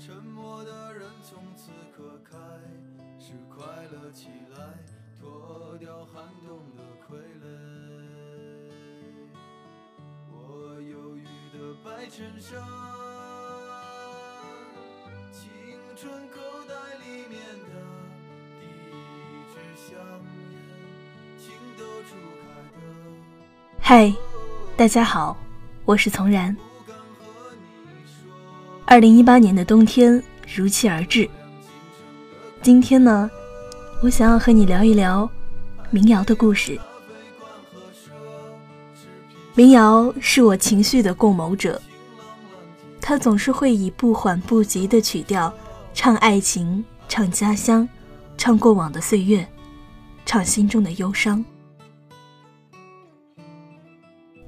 沉默的人从此刻开始快乐起来，脱掉寒冬的傀儡。我忧郁的白衬衫，青春口袋里面的第一支香烟，情窦初开的。嗨，大家好，我是从然。二零一八年的冬天如期而至。今天呢，我想要和你聊一聊民谣的故事。民谣是我情绪的共谋者，它总是会以不缓不急的曲调，唱爱情，唱家乡，唱过往的岁月，唱心中的忧伤。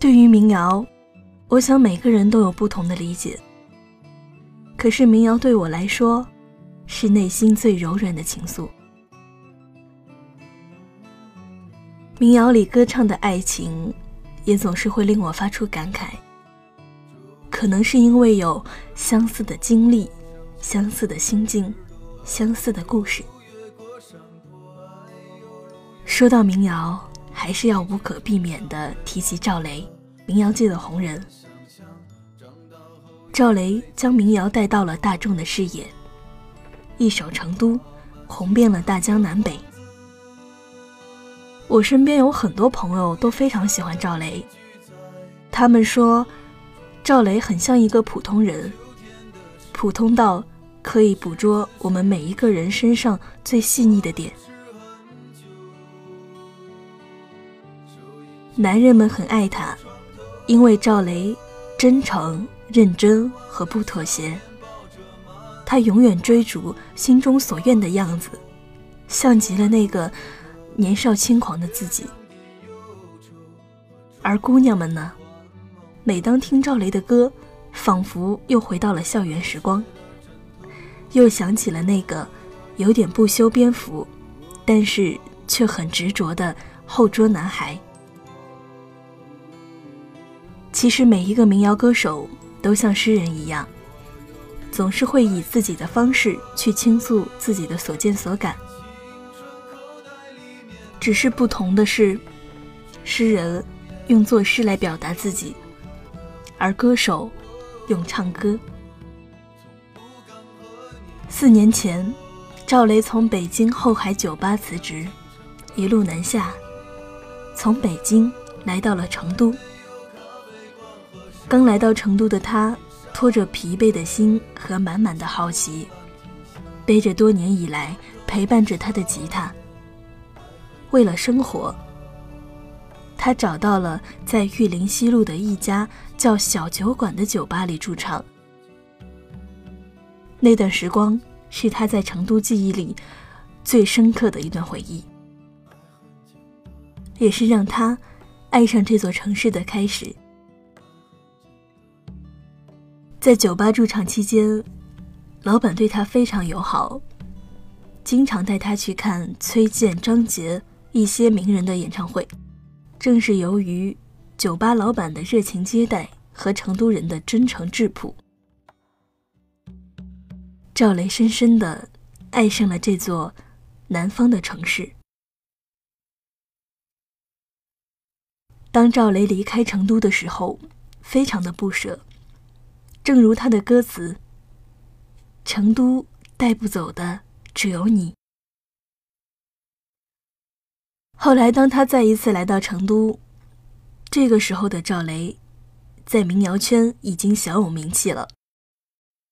对于民谣，我想每个人都有不同的理解。可是民谣对我来说，是内心最柔软的情愫。民谣里歌唱的爱情，也总是会令我发出感慨。可能是因为有相似的经历、相似的心境、相似的故事。说到民谣，还是要无可避免的提起赵雷，民谣界的红人。赵雷将民谣带到了大众的视野，一首《成都》红遍了大江南北。我身边有很多朋友都非常喜欢赵雷，他们说赵雷很像一个普通人，普通到可以捕捉我们每一个人身上最细腻的点。男人们很爱他，因为赵雷真诚。认真和不妥协，他永远追逐心中所愿的样子，像极了那个年少轻狂的自己。而姑娘们呢，每当听赵雷的歌，仿佛又回到了校园时光，又想起了那个有点不修边幅，但是却很执着的后桌男孩。其实每一个民谣歌手。都像诗人一样，总是会以自己的方式去倾诉自己的所见所感。只是不同的是，诗人用作诗来表达自己，而歌手用唱歌。四年前，赵雷从北京后海酒吧辞职，一路南下，从北京来到了成都。刚来到成都的他，拖着疲惫的心和满满的好奇，背着多年以来陪伴着他的吉他。为了生活，他找到了在玉林西路的一家叫小酒馆的酒吧里驻唱。那段时光是他在成都记忆里最深刻的一段回忆，也是让他爱上这座城市的开始。在酒吧驻场期间，老板对他非常友好，经常带他去看崔健、张杰一些名人的演唱会。正是由于酒吧老板的热情接待和成都人的真诚质朴，赵雷深深的爱上了这座南方的城市。当赵雷离开成都的时候，非常的不舍。正如他的歌词：“成都带不走的只有你。”后来，当他再一次来到成都，这个时候的赵雷，在民谣圈已经小有名气了，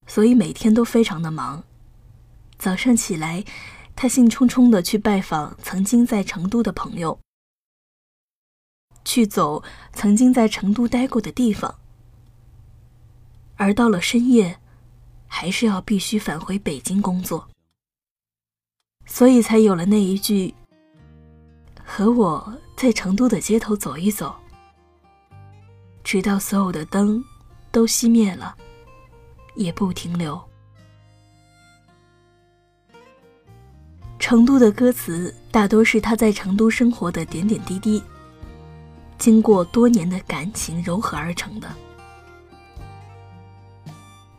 所以每天都非常的忙。早上起来，他兴冲冲的去拜访曾经在成都的朋友。去走曾经在成都待过的地方，而到了深夜，还是要必须返回北京工作，所以才有了那一句：“和我在成都的街头走一走，直到所有的灯都熄灭了，也不停留。”成都的歌词大多是他在成都生活的点点滴滴。经过多年的感情柔合而成的。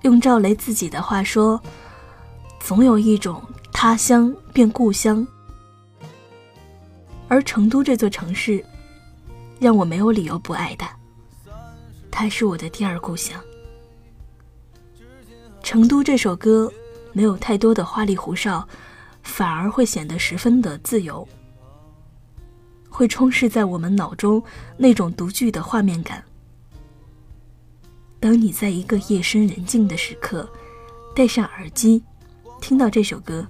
用赵雷自己的话说：“总有一种他乡变故乡，而成都这座城市，让我没有理由不爱它。它是我的第二故乡。”成都这首歌没有太多的花里胡哨，反而会显得十分的自由。会充斥在我们脑中那种独具的画面感。当你在一个夜深人静的时刻，戴上耳机，听到这首歌，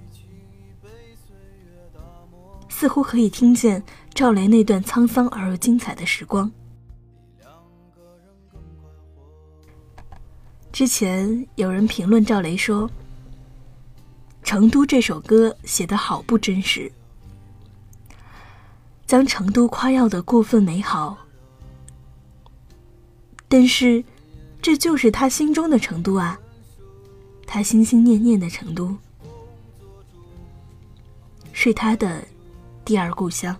似乎可以听见赵雷那段沧桑而又精彩的时光。之前有人评论赵雷说：“《成都》这首歌写得好不真实。”将成都夸耀的过分美好，但是，这就是他心中的成都啊，他心心念念的成都，是他的第二故乡。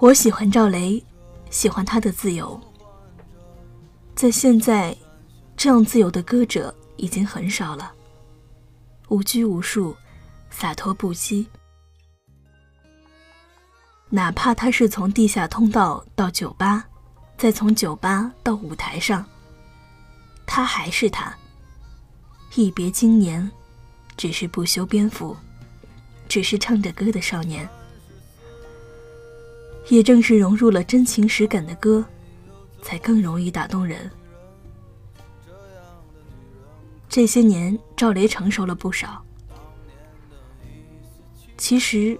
我喜欢赵雷，喜欢他的自由。在现在，这样自由的歌者已经很少了，无拘无束。洒脱不羁，哪怕他是从地下通道到酒吧，再从酒吧到舞台上，他还是他。一别经年，只是不修边幅，只是唱着歌的少年。也正是融入了真情实感的歌，才更容易打动人。这些年，赵雷成熟了不少。其实，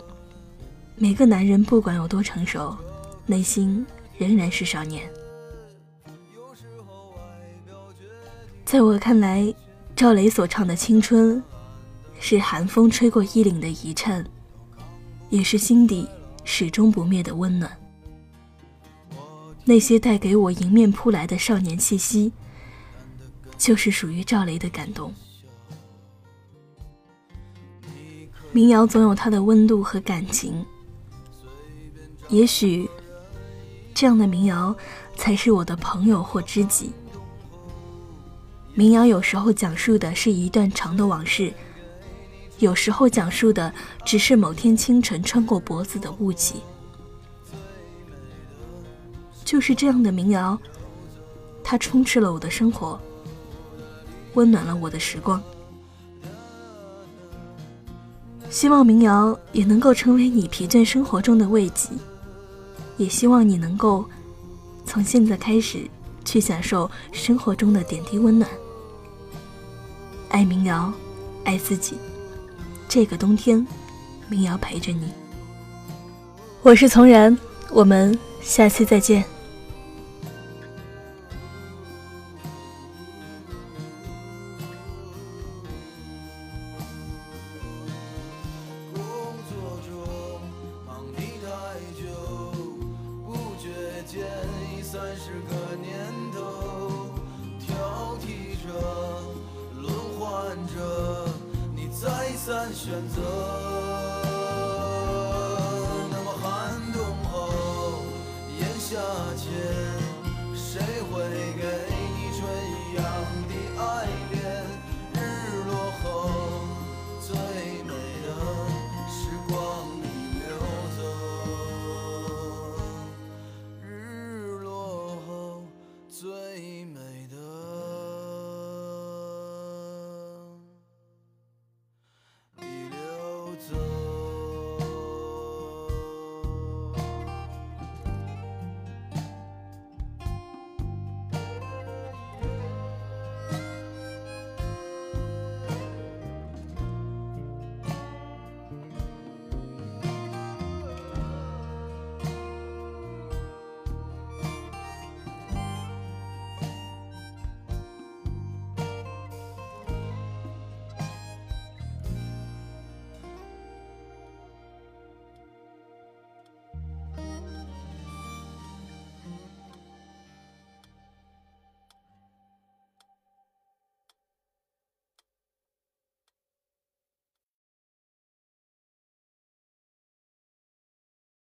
每个男人不管有多成熟，内心仍然是少年。在我看来，赵雷所唱的青春，是寒风吹过衣领的一颤，也是心底始终不灭的温暖。那些带给我迎面扑来的少年气息，就是属于赵雷的感动。民谣总有它的温度和感情，也许这样的民谣才是我的朋友或知己。民谣有时候讲述的是一段长的往事，有时候讲述的只是某天清晨穿过脖子的雾气。就是这样的民谣，它充斥了我的生活，温暖了我的时光。希望民谣也能够成为你疲倦生活中的慰藉，也希望你能够从现在开始去享受生活中的点滴温暖。爱民谣，爱自己。这个冬天，民谣陪着你。我是丛然，我们下期再见。十个年头挑剔着轮换着你再三选择。